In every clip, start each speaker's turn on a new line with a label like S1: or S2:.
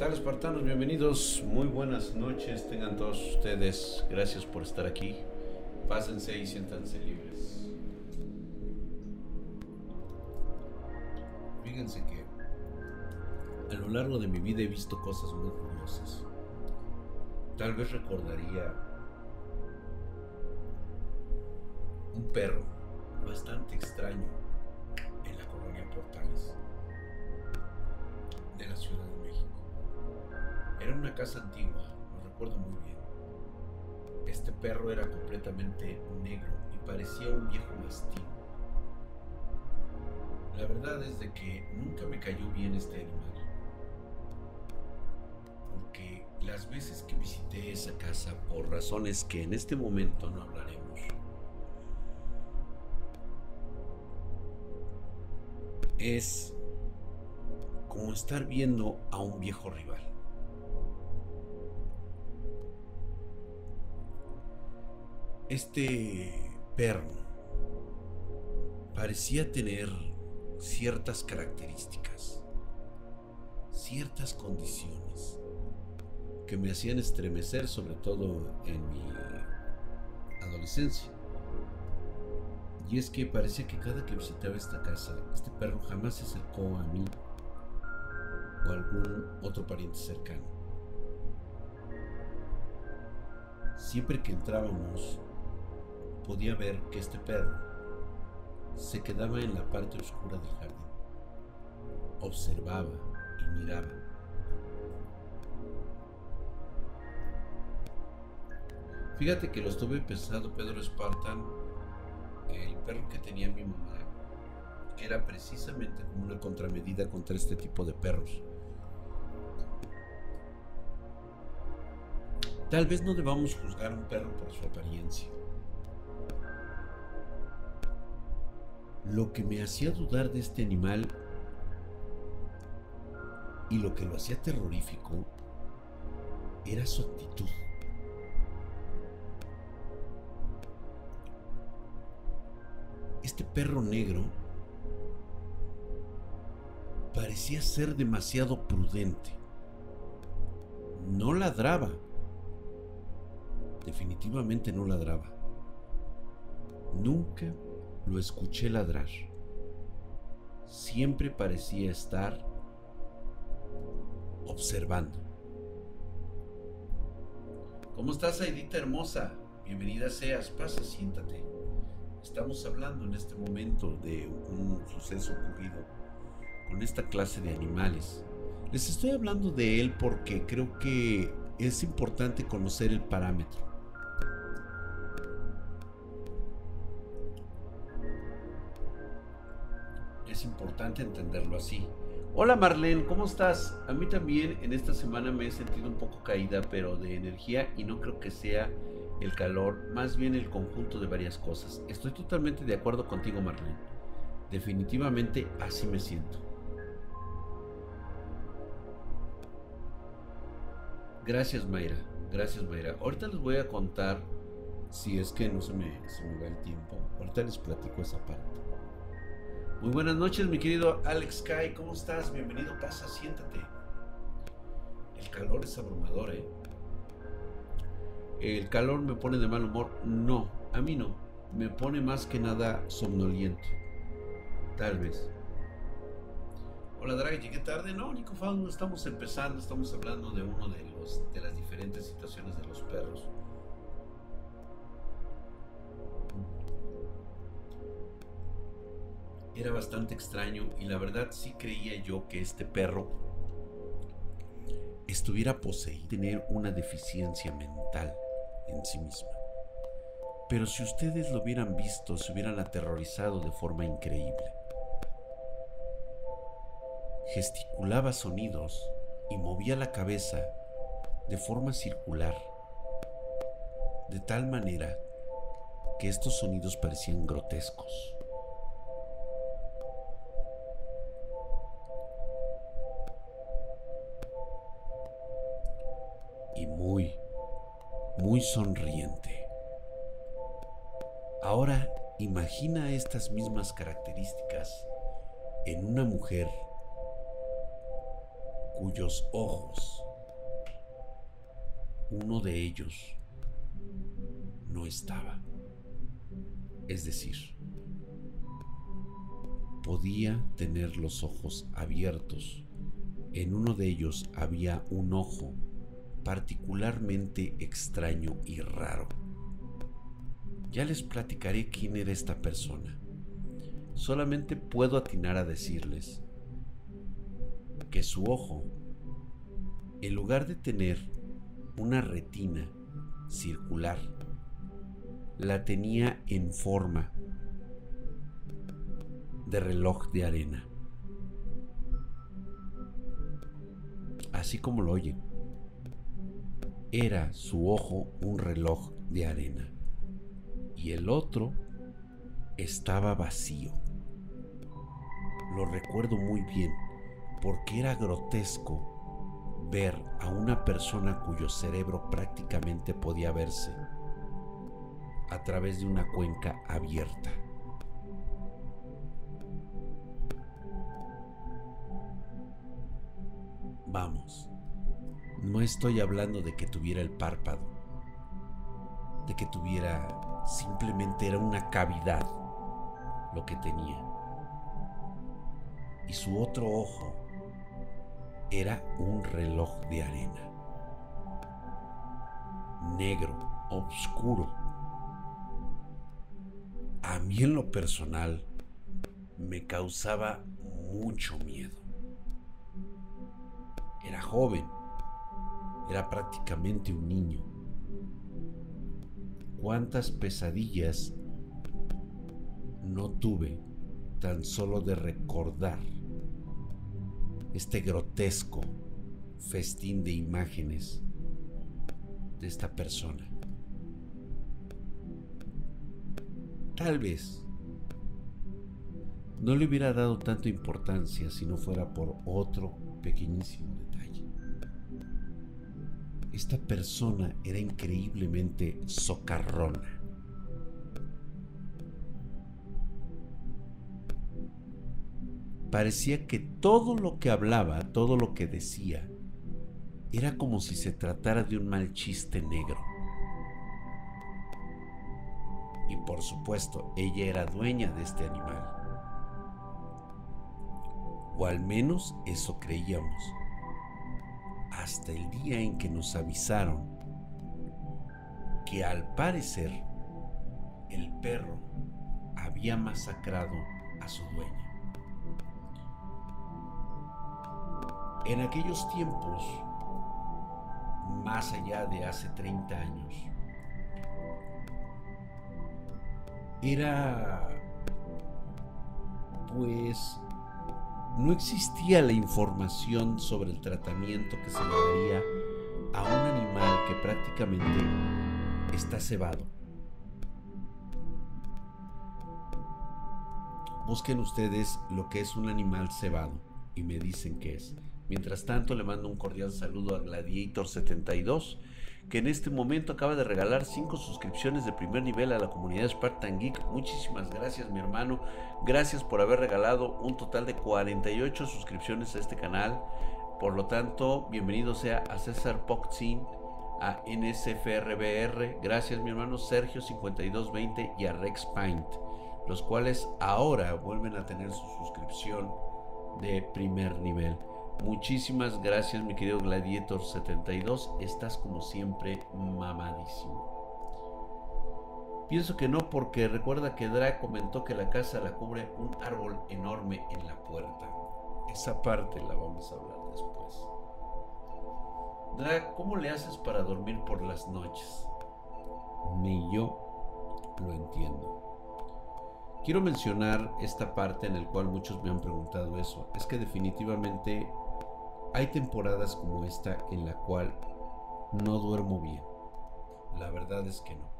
S1: ¿Qué tal, espartanos? Bienvenidos. Muy buenas noches. Tengan todos ustedes. Gracias por estar aquí. Pásense y siéntanse libres. Fíjense que a lo largo de mi vida he visto cosas muy curiosas. Tal vez recordaría un perro bastante extraño casa antigua, lo recuerdo muy bien. Este perro era completamente negro y parecía un viejo mastín. La verdad es de que nunca me cayó bien este animal. Porque las veces que visité esa casa, por razones que en este momento no hablaremos, es como estar viendo a un viejo rival. Este perro parecía tener ciertas características, ciertas condiciones que me hacían estremecer, sobre todo en mi adolescencia. Y es que parecía que cada que visitaba esta casa, este perro jamás se acercó a mí o a algún otro pariente cercano. Siempre que entrábamos, podía ver que este perro se quedaba en la parte oscura del jardín. Observaba y miraba. Fíjate que lo estuve pensando, Pedro Spartan, el perro que tenía mi mamá era precisamente como una contramedida contra este tipo de perros. Tal vez no debamos juzgar a un perro por su apariencia. Lo que me hacía dudar de este animal y lo que lo hacía terrorífico era su actitud. Este perro negro parecía ser demasiado prudente. No ladraba. Definitivamente no ladraba. Nunca lo escuché ladrar. Siempre parecía estar observando. ¿Cómo estás, Aidita hermosa? Bienvenida seas, pasa, siéntate. Estamos hablando en este momento de un suceso ocurrido con esta clase de animales. Les estoy hablando de él porque creo que es importante conocer el parámetro. Es importante entenderlo así. Hola Marlene, ¿cómo estás? A mí también en esta semana me he sentido un poco caída, pero de energía y no creo que sea el calor, más bien el conjunto de varias cosas. Estoy totalmente de acuerdo contigo Marlene. Definitivamente así me siento. Gracias Mayra, gracias Mayra. Ahorita les voy a contar, si es que no se me, se me va el tiempo, ahorita les platico esa parte. Muy buenas noches mi querido Alex Kai, ¿cómo estás? Bienvenido, pasa, siéntate. El calor es abrumador, ¿eh? ¿El calor me pone de mal humor? No, a mí no. Me pone más que nada somnoliento. Tal vez. Hola Draghi, llegué tarde. No, Nico Faun, estamos empezando. Estamos hablando de uno de, los, de las diferentes situaciones de los perros. Era bastante extraño y la verdad sí creía yo que este perro estuviera poseído, tener una deficiencia mental en sí misma. Pero si ustedes lo hubieran visto, se hubieran aterrorizado de forma increíble. Gesticulaba sonidos y movía la cabeza de forma circular, de tal manera que estos sonidos parecían grotescos. Muy sonriente. Ahora imagina estas mismas características en una mujer cuyos ojos, uno de ellos, no estaba. Es decir, podía tener los ojos abiertos. En uno de ellos había un ojo particularmente extraño y raro. Ya les platicaré quién era esta persona. Solamente puedo atinar a decirles que su ojo, en lugar de tener una retina circular, la tenía en forma de reloj de arena. Así como lo oyen, era su ojo un reloj de arena y el otro estaba vacío. Lo recuerdo muy bien porque era grotesco ver a una persona cuyo cerebro prácticamente podía verse a través de una cuenca abierta. Vamos, no estoy hablando de que tuviera el párpado, de que tuviera, simplemente era una cavidad lo que tenía. Y su otro ojo era un reloj de arena, negro, oscuro. A mí en lo personal me causaba mucho miedo. Era joven, era prácticamente un niño. ¿Cuántas pesadillas no tuve tan solo de recordar este grotesco festín de imágenes de esta persona? Tal vez no le hubiera dado tanta importancia si no fuera por otro pequeñísimo. Esta persona era increíblemente socarrona. Parecía que todo lo que hablaba, todo lo que decía, era como si se tratara de un mal chiste negro. Y por supuesto, ella era dueña de este animal. O al menos eso creíamos. Hasta el día en que nos avisaron que al parecer el perro había masacrado a su dueña. En aquellos tiempos, más allá de hace 30 años, era pues no existía la información sobre el tratamiento que se le daría a un animal que prácticamente está cebado. Busquen ustedes lo que es un animal cebado y me dicen qué es. Mientras tanto, le mando un cordial saludo a Gladiator72, que en este momento acaba de regalar 5 suscripciones de primer nivel a la comunidad Spartan Geek. Muchísimas gracias, mi hermano. Gracias por haber regalado un total de 48 suscripciones a este canal. Por lo tanto, bienvenido sea a César Poxin, a NSFRBR. Gracias, mi hermano Sergio 5220 y a Rex Paint, los cuales ahora vuelven a tener su suscripción de primer nivel. Muchísimas gracias, mi querido Gladiator72. Estás como siempre mamadísimo. Pienso que no, porque recuerda que Dra comentó que la casa la cubre un árbol enorme en la puerta. Esa parte la vamos a hablar después. Dra, ¿cómo le haces para dormir por las noches? Ni yo lo entiendo. Quiero mencionar esta parte en la cual muchos me han preguntado eso. Es que definitivamente hay temporadas como esta en la cual no duermo bien. La verdad es que no.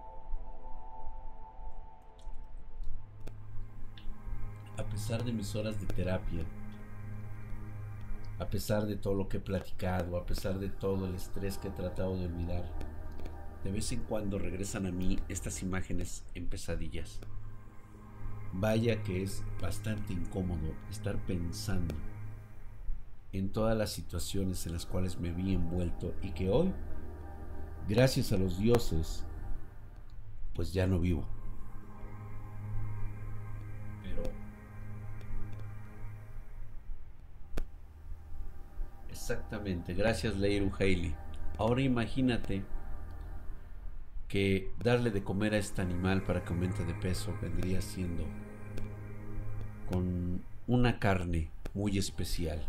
S1: A pesar de mis horas de terapia, a pesar de todo lo que he platicado, a pesar de todo el estrés que he tratado de olvidar, de vez en cuando regresan a mí estas imágenes en pesadillas. Vaya que es bastante incómodo estar pensando en todas las situaciones en las cuales me vi envuelto y que hoy, gracias a los dioses, pues ya no vivo. Pero exactamente, gracias Leiru Haley. Ahora imagínate que darle de comer a este animal para que aumente de peso vendría siendo con una carne muy especial.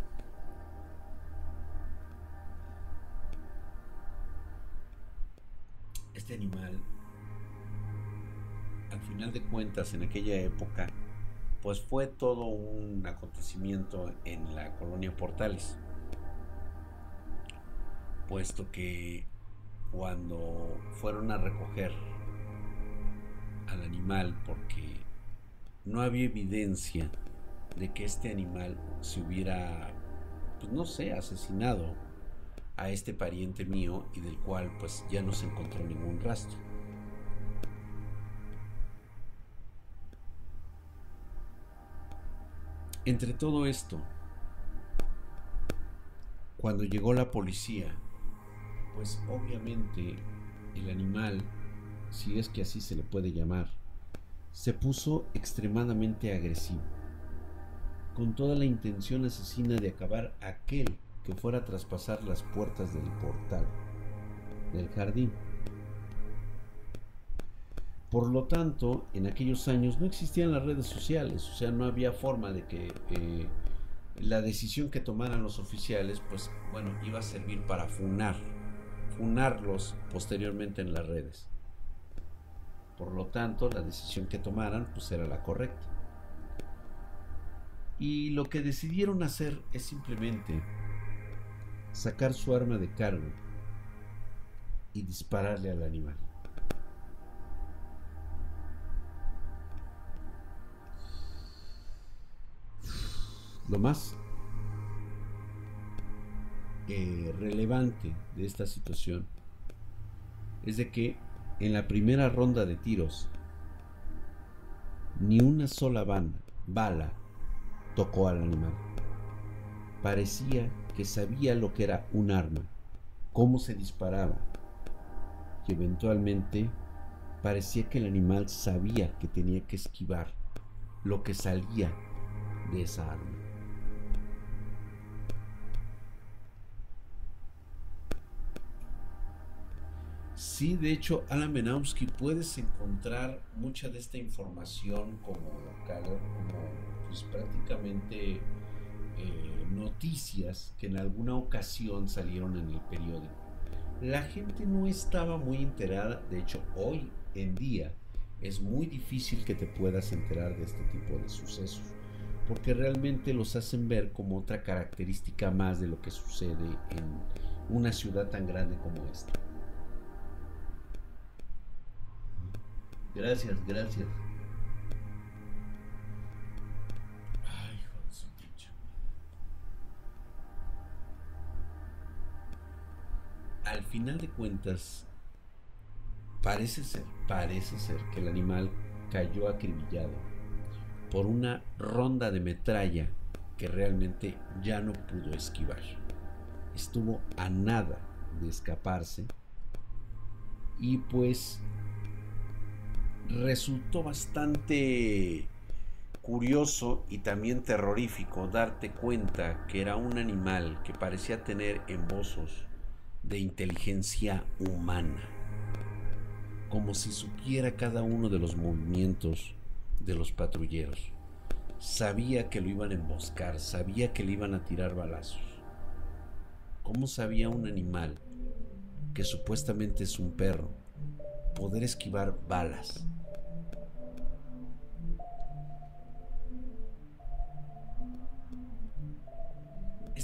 S1: Este animal, al final de cuentas, en aquella época, pues fue todo un acontecimiento en la colonia Portales, puesto que cuando fueron a recoger al animal, porque no había evidencia de que este animal se hubiera, pues no sé, asesinado a este pariente mío y del cual pues ya no se encontró ningún rastro. Entre todo esto, cuando llegó la policía, pues obviamente el animal, si es que así se le puede llamar, se puso extremadamente agresivo, con toda la intención asesina de acabar aquel que fuera a traspasar las puertas del portal del jardín. Por lo tanto, en aquellos años no existían las redes sociales, o sea, no había forma de que eh, la decisión que tomaran los oficiales, pues bueno, iba a servir para funar, funarlos posteriormente en las redes. Por lo tanto, la decisión que tomaran, pues era la correcta. Y lo que decidieron hacer es simplemente sacar su arma de cargo y dispararle al animal. Lo más eh, relevante de esta situación es de que en la primera ronda de tiros ni una sola bala tocó al animal. Parecía que sabía lo que era un arma, cómo se disparaba, y eventualmente parecía que el animal sabía que tenía que esquivar lo que salía de esa arma. Sí, de hecho, Alan Menowski puedes encontrar mucha de esta información como, como pues, prácticamente noticias que en alguna ocasión salieron en el periódico. La gente no estaba muy enterada, de hecho hoy en día es muy difícil que te puedas enterar de este tipo de sucesos, porque realmente los hacen ver como otra característica más de lo que sucede en una ciudad tan grande como esta. Gracias, gracias. Final de cuentas, parece ser, parece ser que el animal cayó acribillado por una ronda de metralla que realmente ya no pudo esquivar. Estuvo a nada de escaparse y pues resultó bastante curioso y también terrorífico darte cuenta que era un animal que parecía tener embozos de inteligencia humana, como si supiera cada uno de los movimientos de los patrulleros. Sabía que lo iban a emboscar, sabía que le iban a tirar balazos. ¿Cómo sabía un animal que supuestamente es un perro poder esquivar balas?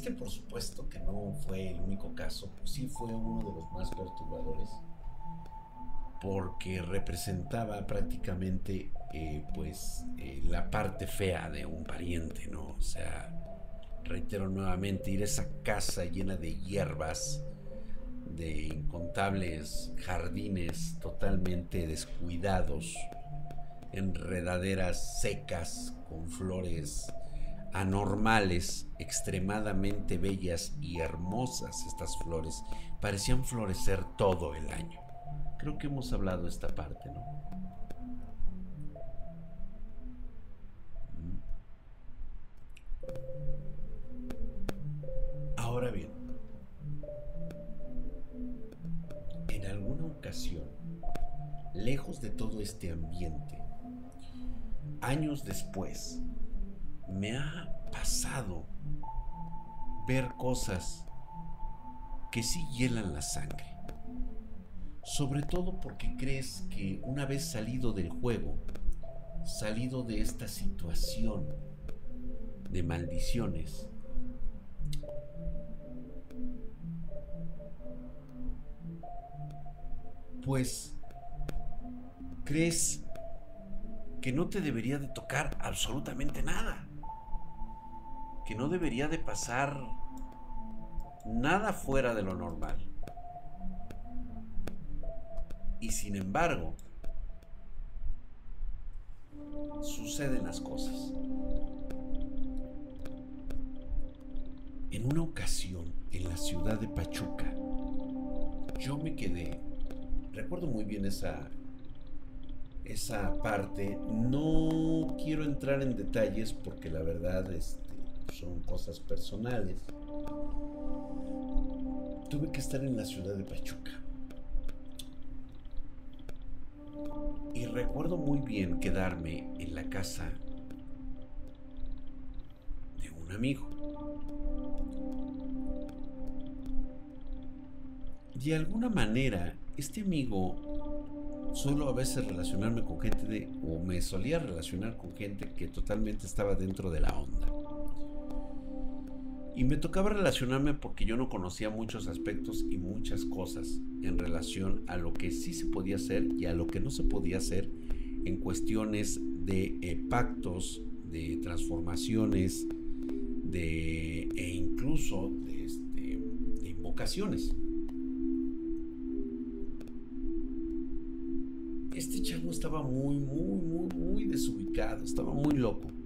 S1: Este por supuesto que no fue el único caso, pues sí fue uno de los más perturbadores, porque representaba prácticamente eh, pues eh, la parte fea de un pariente, ¿no? O sea, reitero nuevamente, ir a esa casa llena de hierbas, de incontables jardines totalmente descuidados, enredaderas secas con flores anormales, extremadamente bellas y hermosas estas flores, parecían florecer todo el año. Creo que hemos hablado de esta parte, ¿no? Mm. Ahora bien, en alguna ocasión, lejos de todo este ambiente, años después, me ha pasado ver cosas que sí hielan la sangre. Sobre todo porque crees que una vez salido del juego, salido de esta situación de maldiciones, pues crees que no te debería de tocar absolutamente nada que no debería de pasar nada fuera de lo normal. Y sin embargo, suceden las cosas. En una ocasión, en la ciudad de Pachuca, yo me quedé, recuerdo muy bien esa, esa parte, no quiero entrar en detalles porque la verdad es son cosas personales, tuve que estar en la ciudad de Pachuca. Y recuerdo muy bien quedarme en la casa de un amigo. De alguna manera, este amigo suelo a veces relacionarme con gente de, o me solía relacionar con gente que totalmente estaba dentro de la onda. Y me tocaba relacionarme porque yo no conocía muchos aspectos y muchas cosas en relación a lo que sí se podía hacer y a lo que no se podía hacer en cuestiones de eh, pactos, de transformaciones, de, e incluso de, este, de invocaciones. Este chavo estaba muy, muy, muy, muy desubicado, estaba muy loco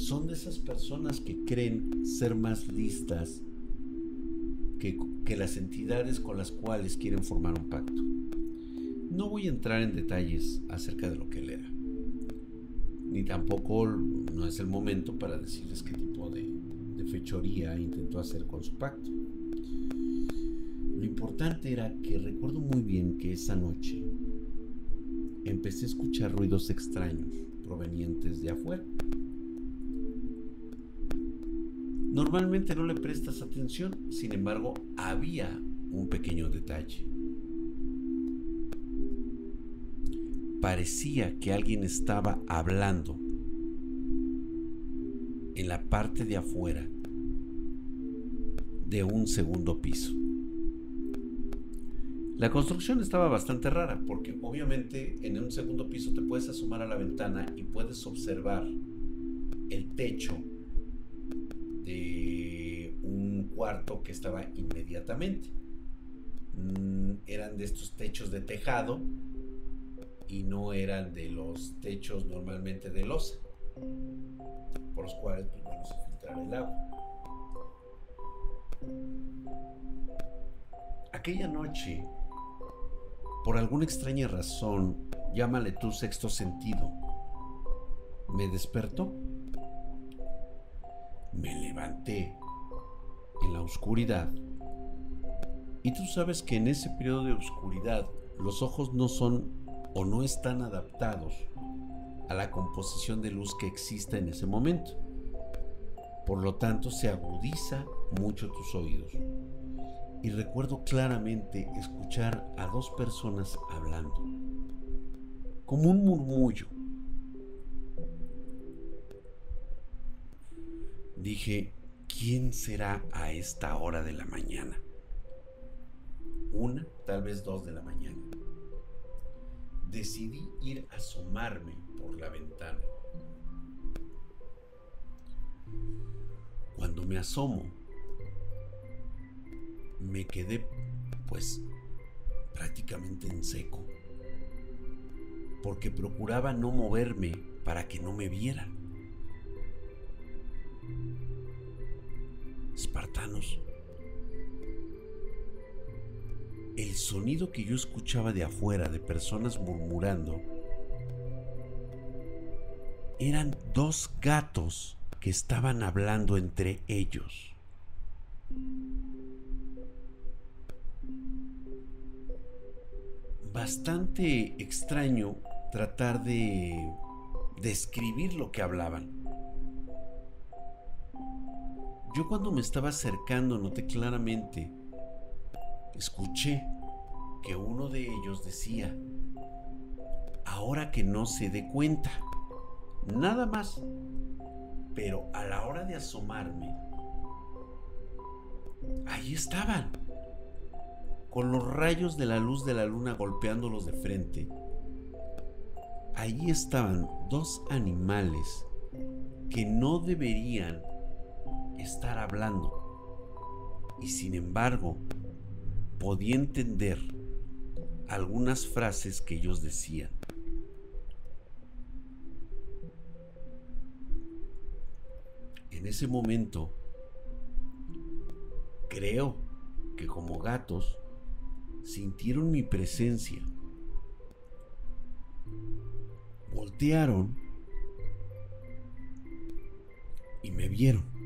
S1: son de esas personas que creen ser más listas que, las entidades con las cuales quieren formar un pacto. No voy a entrar en detalles acerca de lo que él era, ni tampoco no es el momento para decirles qué tipo de fechoría intentó hacer con su pacto. Lo importante era que recuerdo muy bien que esa noche empecé a escuchar ruidos extraños provenientes de afuera. Normalmente no le prestas atención, sin embargo, había un pequeño detalle. Parecía que alguien estaba hablando en la parte de afuera de un segundo piso. La construcción estaba bastante rara porque obviamente en un segundo piso te puedes asomar a la ventana y puedes observar el techo cuarto que estaba inmediatamente. Mm, eran de estos techos de tejado y no eran de los techos normalmente de losa, por los cuales pues, bueno, se filtraba el agua. Aquella noche, por alguna extraña razón, llámale tu sexto sentido, me despertó me levanté oscuridad. Y tú sabes que en ese periodo de oscuridad los ojos no son o no están adaptados a la composición de luz que exista en ese momento. Por lo tanto, se agudiza mucho tus oídos. Y recuerdo claramente escuchar a dos personas hablando, como un murmullo Dije, ¿quién será a esta hora de la mañana? Una, tal vez dos de la mañana. Decidí ir a asomarme por la ventana. Cuando me asomo, me quedé pues prácticamente en seco, porque procuraba no moverme para que no me vieran espartanos. El sonido que yo escuchaba de afuera de personas murmurando eran dos gatos que estaban hablando entre ellos. Bastante extraño tratar de describir lo que hablaban. Yo cuando me estaba acercando noté claramente, escuché que uno de ellos decía, ahora que no se dé cuenta, nada más. Pero a la hora de asomarme, ahí estaban, con los rayos de la luz de la luna golpeándolos de frente. Ahí estaban dos animales que no deberían estar hablando. Y sin embargo, podía entender algunas frases que ellos decían. En ese momento, creo que como gatos sintieron mi presencia. Voltearon y me vieron.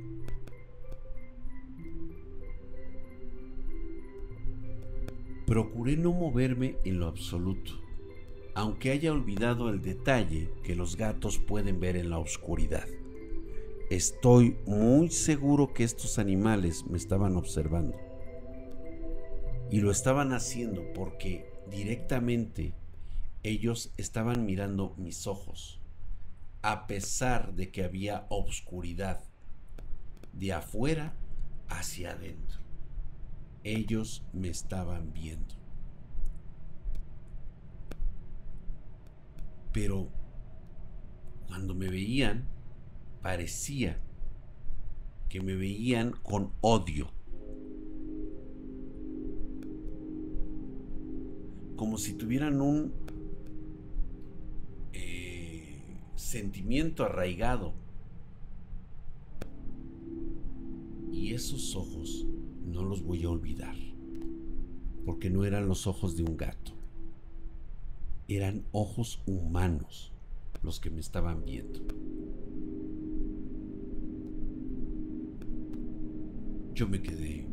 S1: Procuré no moverme en lo absoluto, aunque haya olvidado el detalle que los gatos pueden ver en la oscuridad. Estoy muy seguro que estos animales me estaban observando. Y lo estaban haciendo porque directamente ellos estaban mirando mis ojos, a pesar de que había obscuridad, de afuera hacia adentro ellos me estaban viendo. Pero cuando me veían, parecía que me veían con odio. Como si tuvieran un eh, sentimiento arraigado. Y esos ojos no los voy a olvidar, porque no eran los ojos de un gato, eran ojos humanos los que me estaban viendo. Yo me quedé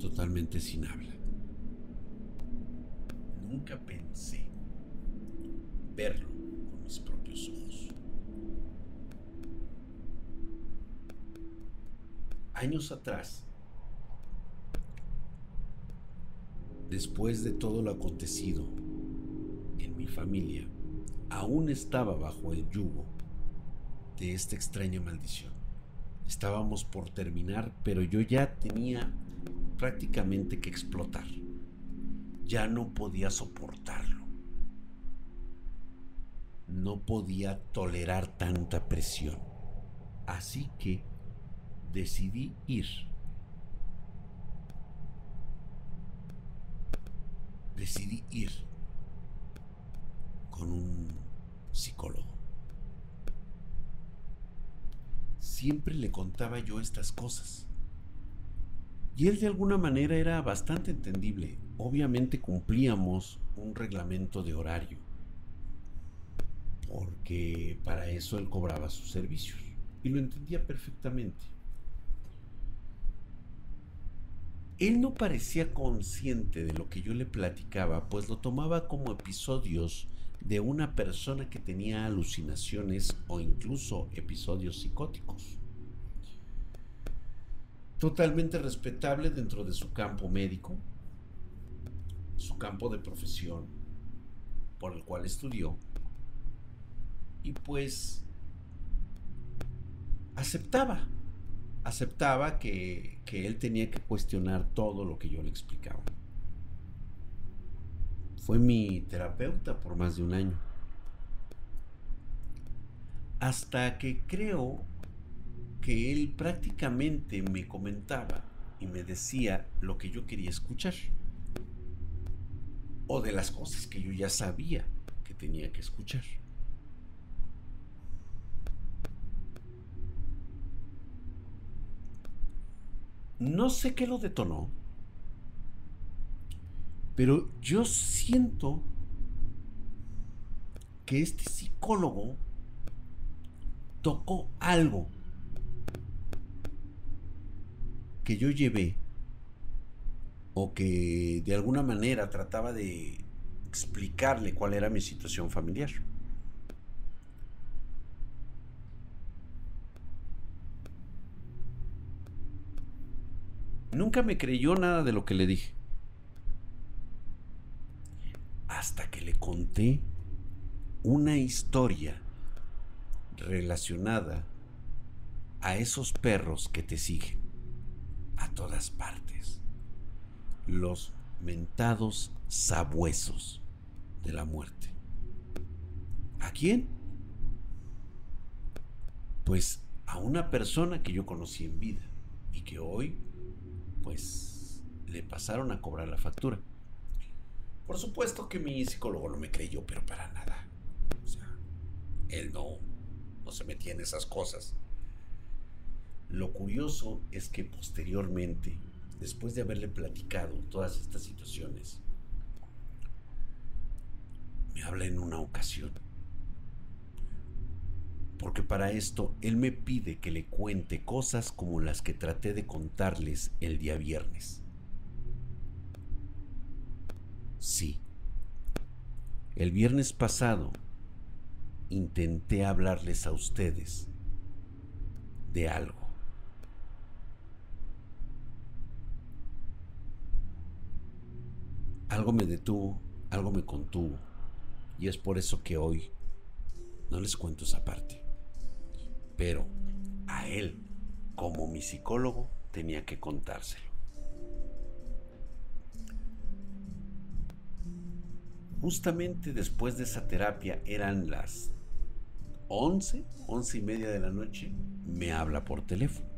S1: totalmente sin habla. Nunca pensé verlo con mis propios ojos. Años atrás, después de todo lo acontecido en mi familia, aún estaba bajo el yugo de esta extraña maldición. Estábamos por terminar, pero yo ya tenía prácticamente que explotar. Ya no podía soportarlo. No podía tolerar tanta presión. Así que decidí ir decidí ir con un psicólogo. Siempre le contaba yo estas cosas. Y él de alguna manera era bastante entendible. Obviamente cumplíamos un reglamento de horario. Porque para eso él cobraba sus servicios. Y lo entendía perfectamente. Él no parecía consciente de lo que yo le platicaba, pues lo tomaba como episodios de una persona que tenía alucinaciones o incluso episodios psicóticos. Totalmente respetable dentro de su campo médico, su campo de profesión por el cual estudió, y pues aceptaba aceptaba que, él tenía que cuestionar todo lo que yo le explicaba. Fue mi terapeuta por más de un año. Hasta que creo que él prácticamente me comentaba y me decía lo que yo quería escuchar. O de las cosas que yo ya sabía que tenía que escuchar. No sé qué lo detonó, pero yo siento que este psicólogo tocó algo que yo llevé o que de alguna manera trataba de explicarle cuál era mi situación familiar. Nunca me creyó nada de lo que le dije. Hasta que le conté una historia relacionada a esos perros que te siguen a todas partes. Los mentados sabuesos de la muerte. ¿A quién? Pues a una persona que yo conocí en vida y que hoy pues le pasaron a cobrar la factura. Por supuesto que mi psicólogo no me creyó, pero para nada. O sea, él no, no se metía en esas cosas. Lo curioso es que posteriormente, después de haberle platicado todas estas situaciones, me habla en una ocasión. Porque para esto él me pide que le cuente cosas como las que traté de contarles el día viernes. Sí. El viernes pasado intenté hablarles a ustedes de algo. Algo me detuvo, algo me contuvo. Y es por eso que hoy no les cuento esa parte. Pero a él, como mi psicólogo, tenía que contárselo. Justamente después de esa terapia eran las 11, 11 y media de la noche, me habla por teléfono.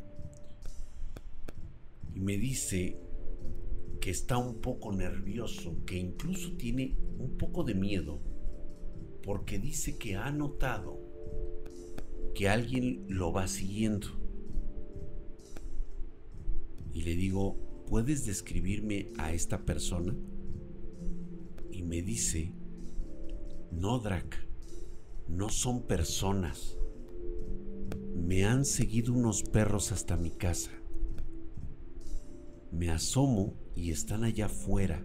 S1: Y me dice que está un poco nervioso, que incluso tiene un poco de miedo, porque dice que ha notado que alguien lo va siguiendo. Y le digo, ¿puedes describirme a esta persona? Y me dice, no, Drac, no son personas. Me han seguido unos perros hasta mi casa. Me asomo y están allá afuera.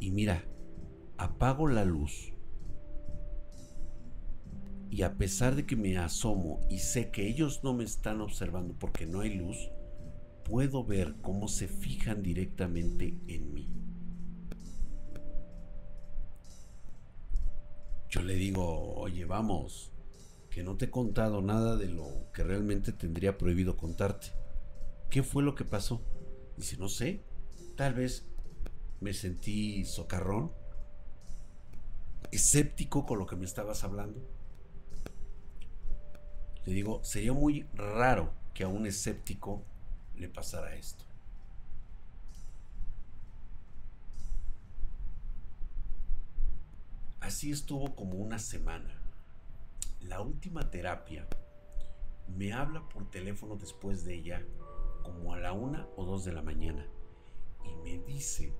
S1: Y mira, apago la luz. Y a pesar de que me asomo y sé que ellos no me están observando porque no hay luz, puedo ver cómo se fijan directamente en mí. Yo le digo, oye, vamos, que no te he contado nada de lo que realmente tendría prohibido contarte. ¿Qué fue lo que pasó? Dice, no sé, tal vez me sentí socarrón, escéptico con lo que me estabas hablando. Le digo, sería muy raro que a un escéptico le pasara esto. Así estuvo como una semana. La última terapia me habla por teléfono después de ella como a la una o dos de la mañana y me dice,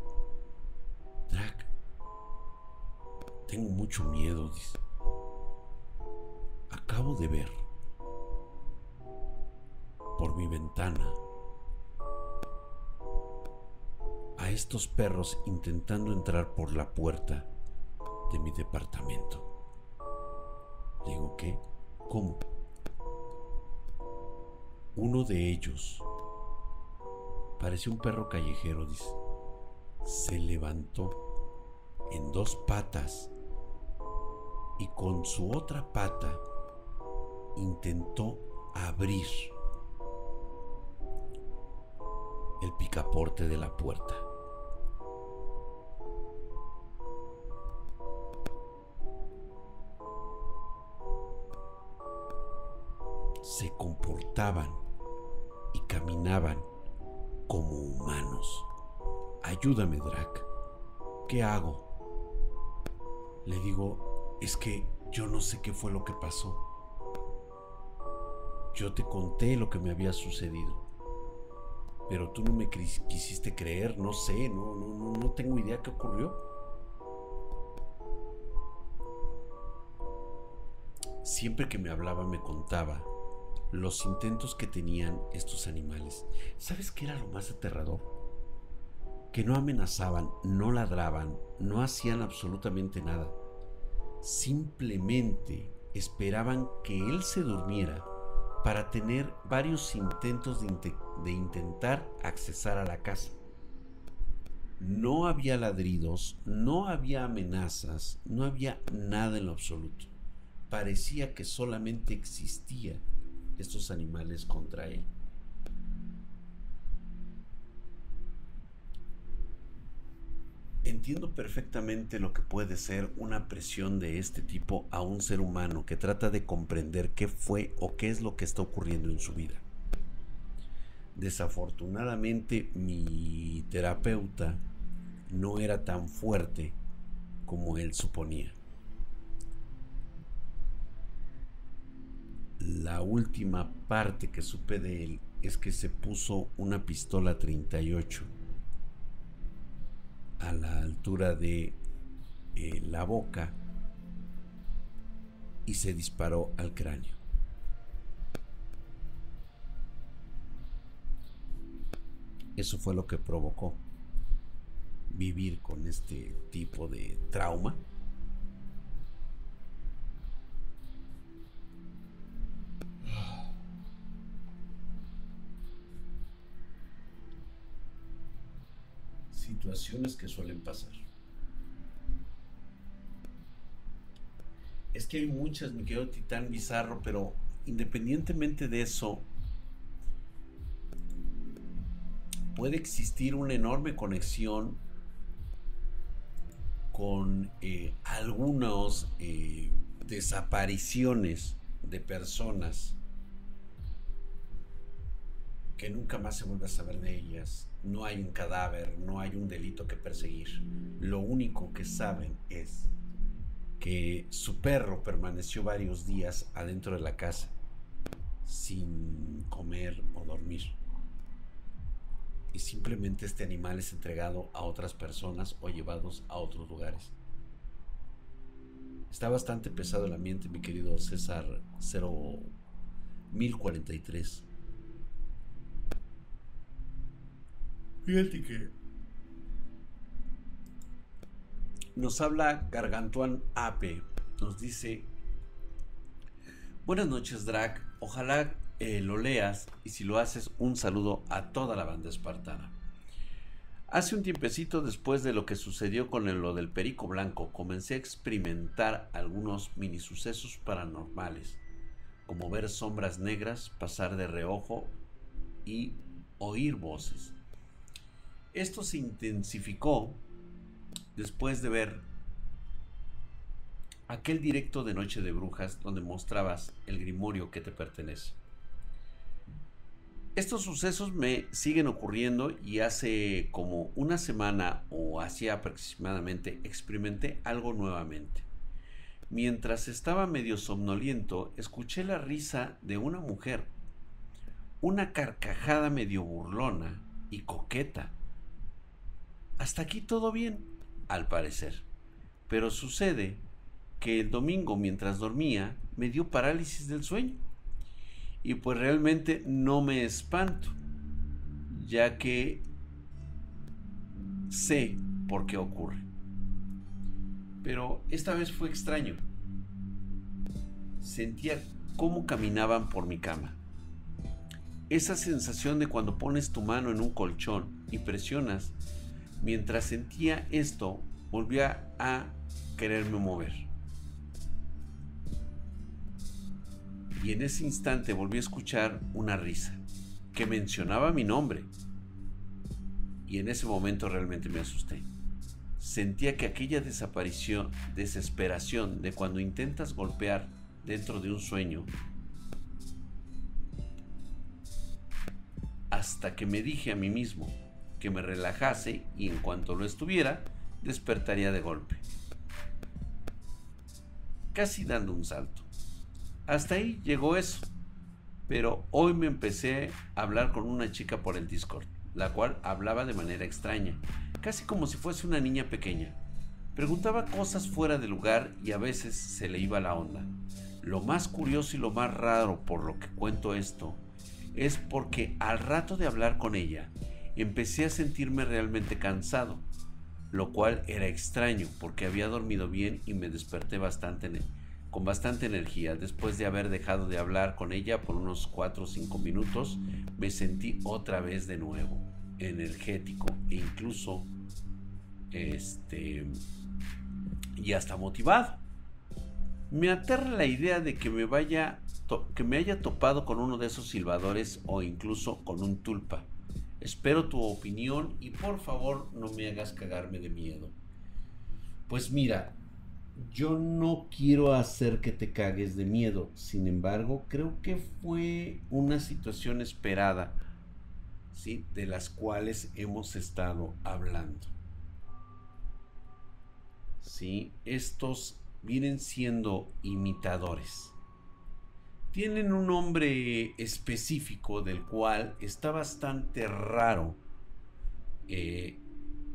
S1: Drac, tengo mucho miedo, dice. Acabo de ver por mi ventana a estos perros intentando entrar por la puerta de mi departamento. Digo, ¿qué? ¿Cómo? Uno de ellos Parecía un perro callejero. Se levantó en dos patas y con su otra pata intentó abrir el picaporte de la puerta. Se comportaban y caminaban como humanos. Ayúdame, Drac. ¿Qué hago? Le digo, es que yo no sé qué fue lo que pasó. yo te conté lo que me había sucedido. Pero tú no me quisiste creer, no sé, no, no, tengo idea qué ocurrió. Siempre que me hablaba me contaba los intentos que tenían estos animales. ¿Sabes qué era lo más aterrador? Que no amenazaban, no ladraban, no hacían absolutamente nada. Simplemente esperaban que él se durmiera para tener varios intentos de, de, intentar accesar a la casa. No había ladridos, no había amenazas, no había nada en lo absoluto. Parecía que solamente existía estos animales contra él. Entiendo perfectamente lo que puede ser una presión de este tipo a un ser humano que trata de comprender qué fue o qué es lo que está ocurriendo en su vida. Desafortunadamente mi terapeuta no era tan fuerte como él suponía. La última parte que supe de él es que se puso una pistola 38 a la altura de eh, la boca y se disparó al cráneo. Eso fue lo que provocó vivir con este tipo de trauma situaciones que suelen pasar. Es que hay muchas, mi querido Titán Bizarro, pero independientemente de eso, puede existir una enorme conexión con eh, algunas eh, desapariciones de personas que nunca más se vuelve a saber de ellas. No hay un cadáver, no hay un delito que perseguir. Lo único que saben es que su perro permaneció varios días adentro de la casa sin comer o dormir. Y simplemente este animal es entregado a otras personas o llevados a otros lugares. Está bastante pesado el ambiente, mi querido César 01043. Fíjate que nos habla Gargantuan Ape. Nos dice: Buenas noches, Drac. Ojalá eh, lo leas y si lo haces, un saludo a toda la banda espartana. Hace un tiempecito después de lo que sucedió con lo del perico blanco, comencé a experimentar algunos mini sucesos paranormales, como ver sombras negras pasar de reojo y oír voces. Esto se intensificó después de ver aquel directo de Noche de Brujas donde mostrabas el grimorio que te pertenece. Estos sucesos me siguen ocurriendo y hace como una semana o hacía aproximadamente experimenté algo nuevamente. Mientras estaba medio somnoliento, escuché la risa de una mujer, una carcajada medio burlona y coqueta hasta aquí todo bien, al parecer. Pero sucede que el domingo mientras dormía me dio parálisis del sueño. Y pues realmente no me espanto, ya que sé por qué ocurre. Pero esta vez fue extraño. Sentía cómo caminaban por mi cama. Esa sensación de cuando pones tu mano en un colchón y presionas Mientras sentía esto, volvía a quererme mover. Y en ese instante volví a escuchar una risa que mencionaba mi nombre. Y en ese momento realmente me asusté. Sentía que aquella desaparición, desesperación de cuando intentas golpear dentro de un sueño, hasta que me dije a mí mismo, que me relajase y en cuanto lo estuviera, despertaría de golpe. Casi dando un salto. Hasta ahí llegó eso. pero hoy me empecé a hablar con una chica por el Discord, la cual hablaba de manera extraña, casi como si fuese una niña pequeña. Preguntaba cosas fuera de lugar y a veces se le iba la onda. Lo más curioso y lo más raro por lo que cuento esto es porque al rato de hablar con ella empecé a sentirme realmente cansado, lo cual era extraño porque había dormido bien y me desperté bastante con bastante energía. Después de haber dejado de hablar con ella por unos 4 o 5 minutos, me sentí otra vez de nuevo energético e incluso este y hasta motivado. Me aterra la idea de que me vaya que me haya topado con uno de esos silbadores o incluso con un tulpa. Espero tu opinión y por favor no me hagas cagarme de miedo. Pues mira, yo no quiero hacer que te cagues de miedo. Sin embargo, creo que fue una situación esperada, ¿sí? De las cuales hemos estado hablando. ¿Sí? Estos vienen siendo imitadores. Tienen un nombre específico del cual está bastante raro eh,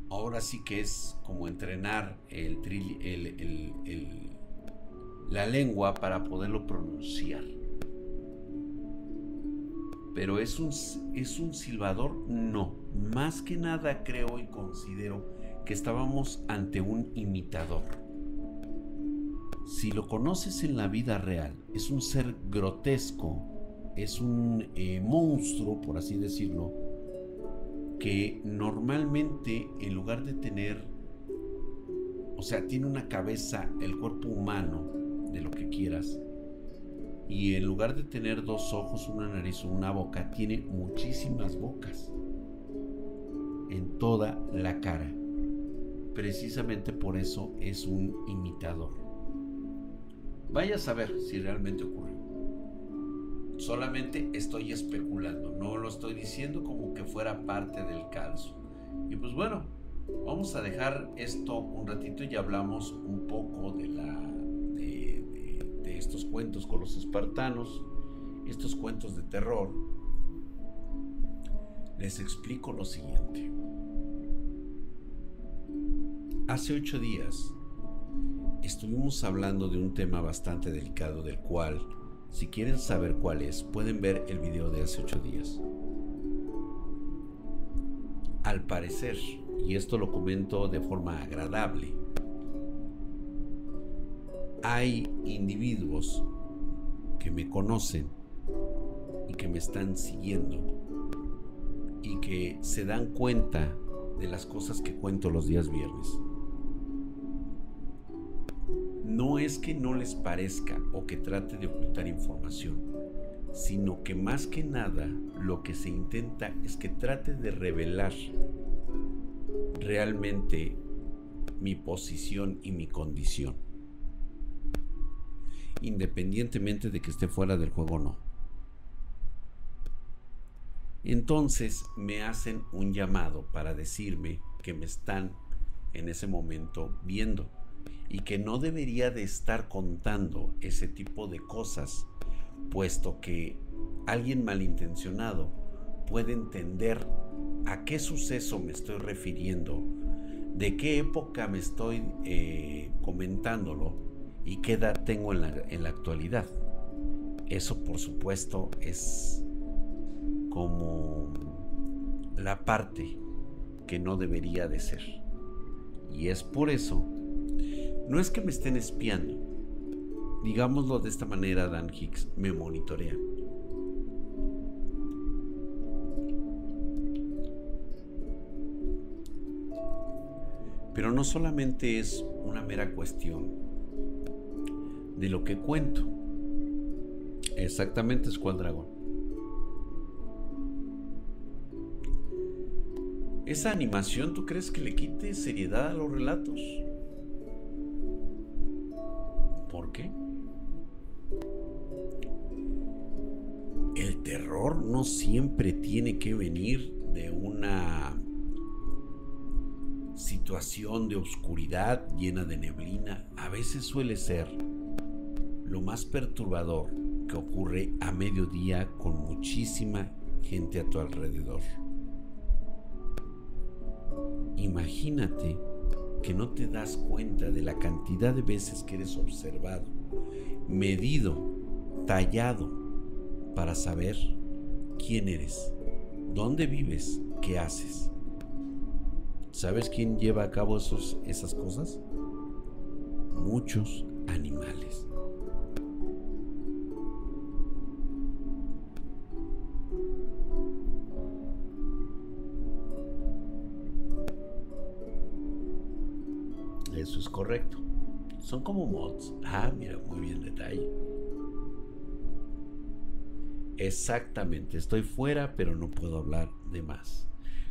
S1: ahora sí que es como entrenar el, la lengua para poderlo pronunciar. Pero es un, es un silbador, no. Más que nada creo y considero que estábamos ante un imitador. Si lo conoces en la vida real, es un ser grotesco, es un eh, monstruo, por así decirlo, que normalmente en lugar de tener, o sea, tiene una cabeza, el cuerpo humano, de lo que quieras, y en lugar de tener dos ojos, una nariz o una boca, tiene muchísimas bocas en toda la cara. Precisamente por eso es un imitador. Vaya a saber si realmente ocurrió. Solamente estoy especulando, no lo estoy diciendo como que fuera parte del caso. Y pues bueno, vamos a dejar esto un ratito y hablamos un poco de, la, de estos cuentos con los espartanos, estos cuentos de terror. Les explico lo siguiente. Hace ocho días estuvimos hablando de un tema bastante delicado del cual si quieren saber cuál es, pueden ver el video de hace 8 días. Al parecer, y esto lo comento de forma agradable, hay individuos que me conocen y que me están siguiendo y que se dan cuenta de las cosas que cuento los días viernes no es que no les parezca o que trate de ocultar información, sino que más que nada lo que se intenta es que trate de revelar realmente mi posición y mi condición, independientemente de que esté fuera del juego o no. Entonces me hacen un llamado para decirme que me están en ese momento viendo y que no debería de estar contando ese tipo de cosas, puesto que alguien malintencionado puede entender a qué suceso me estoy refiriendo, de qué época me estoy eh, comentándolo y qué edad tengo en la, en la actualidad. Eso por supuesto es como la parte que no debería de ser. Y es por eso no es que me estén espiando. Digámoslo de esta manera, Dan Hicks me monitorea. Pero no solamente es una mera cuestión de lo que cuento. Exactamente, Dragón. Esa animación, ¿tú crees que le quite seriedad a los relatos? Siempre tiene que venir de una situación de oscuridad llena de neblina. A veces suele ser lo más perturbador que ocurre a mediodía con muchísima gente a tu alrededor. Imagínate que no te das cuenta de la cantidad de veces que eres observado, medido, tallado, para saber quién eres, dónde vives, qué haces. ¿Sabes quién lleva a cabo esos, esas cosas? Muchos animales. Eso es correcto. Son como mods. Ah, mira, muy bien detalle. Exactamente, estoy fuera, pero no puedo hablar de más.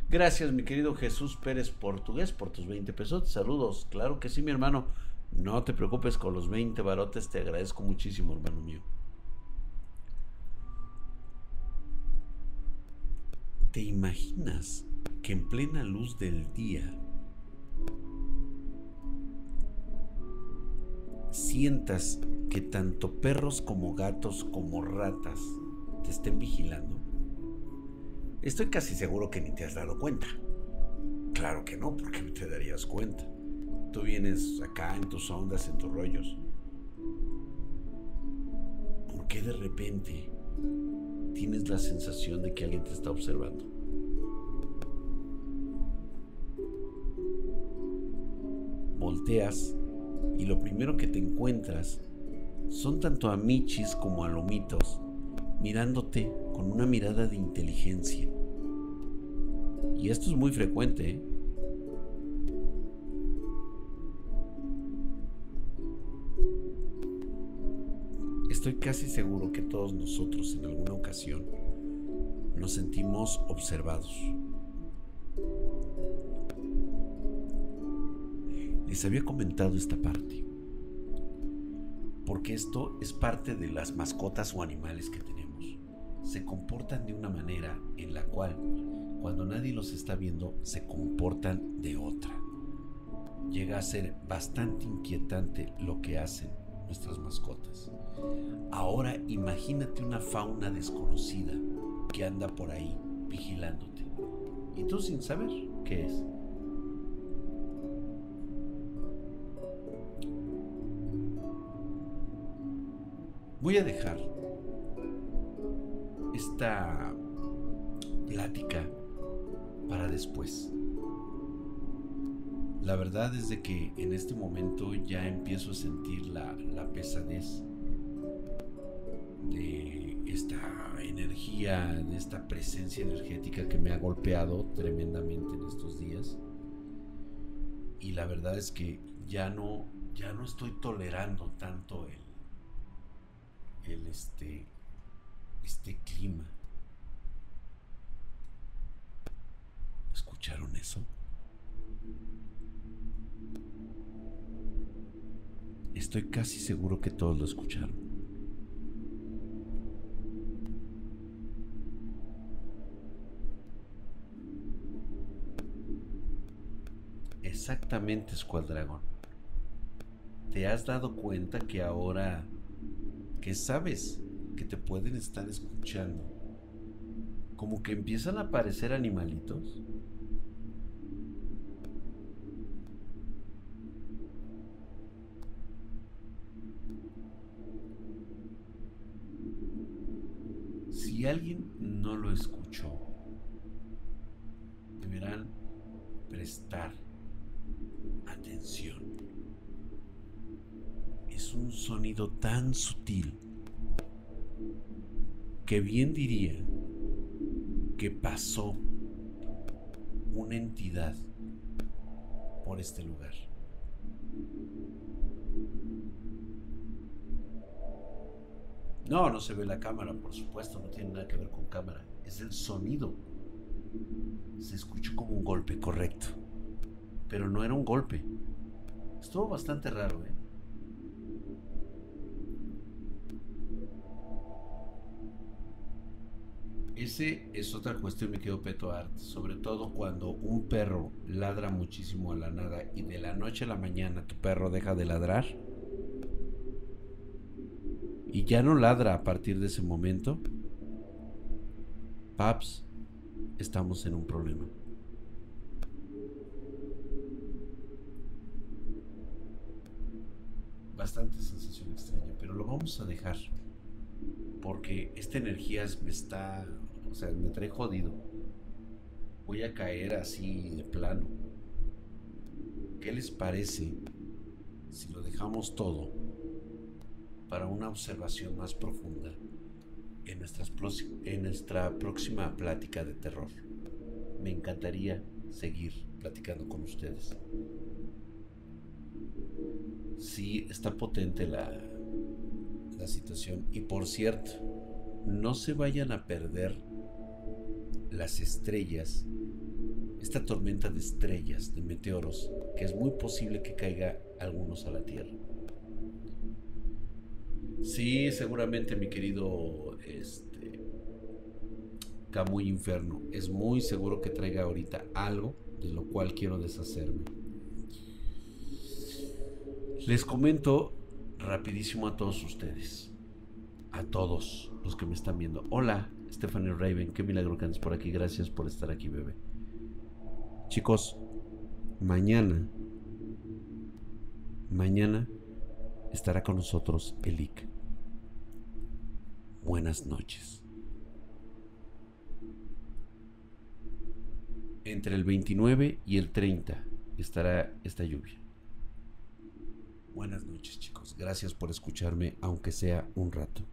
S1: Gracias, mi querido Jesús Pérez Portugués, por tus 20 pesos. Saludos, claro que sí, mi hermano. No te preocupes con los 20 barotes, te agradezco muchísimo, hermano mío. ¿Te imaginas que en plena luz del día sientas que tanto perros como gatos como ratas te estén vigilando? Estoy casi seguro que ni te has dado cuenta. Claro que no, porque no te darías cuenta. Tú vienes acá en tus ondas, en tus rollos. ¿Por qué de repente tienes la sensación de que alguien te está observando? Volteas y lo primero que te encuentras son tanto a michis como a lomitos mirándote con una mirada de inteligencia. Y esto es muy frecuente. ¿eh? Estoy casi seguro que todos nosotros en alguna ocasión nos sentimos observados. Les había comentado esta parte, porque esto es parte de las mascotas o animales que tenemos se comportan de una manera en la cual, cuando nadie los está viendo, se comportan de otra. Llega a ser bastante inquietante lo que hacen nuestras mascotas. Ahora imagínate una fauna desconocida que anda por ahí vigilándote. Y tú sin saber qué es. Voy a dejar esta plática para después. La verdad es de que en este momento ya empiezo a sentir la, la pesadez de esta energía, de esta presencia energética que me ha golpeado tremendamente en estos días. Y la verdad es que ya no, ya no estoy tolerando tanto el, el este, este clima. ¿Escucharon eso? Estoy casi seguro que todos lo escucharon. Exactamente, Escuadragón. ¿Te has dado cuenta que ahora que sabes que te pueden estar escuchando, como que empiezan a aparecer animalitos. Si alguien no lo escuchó, deberán prestar atención. Es un sonido tan sutil que bien diría que pasó una entidad por este lugar. No, no se ve la cámara, por supuesto, no tiene nada que ver con cámara. Es el sonido. Se escuchó como un golpe, correcto. Pero no era un golpe. Estuvo bastante raro, ¿eh? Ese es otra cuestión, me quedo Peto Art, sobre todo cuando un perro ladra muchísimo a la nada y de la noche a la mañana tu perro deja de ladrar y ya no ladra a partir de ese momento, Paps, estamos en un problema. Bastante sensación extraña, pero lo vamos a dejar. Porque esta energía me está, o sea, me trae jodido. Voy a caer así de plano. ¿Qué les parece si lo dejamos todo para una observación más profunda en, en nuestra próxima plática de terror. Me encantaría seguir platicando con ustedes. Sí, está potente la, la situación. Y por cierto, no se vayan a perder las estrellas, esta tormenta de estrellas, de meteoros, que es muy posible que caiga algunos a la Tierra. Sí, seguramente mi querido este Camuy Inferno. Es muy seguro que traiga ahorita algo de lo cual quiero deshacerme. Les comento rapidísimo a todos ustedes. A todos los que me están viendo. Hola, Stephanie Raven. Qué milagro que andes por aquí. Gracias por estar aquí, bebé. Chicos, mañana, mañana estará con nosotros Elik. Buenas noches. Entre el 29 y el 30 estará esta lluvia. Buenas noches chicos, gracias por escucharme aunque sea un rato.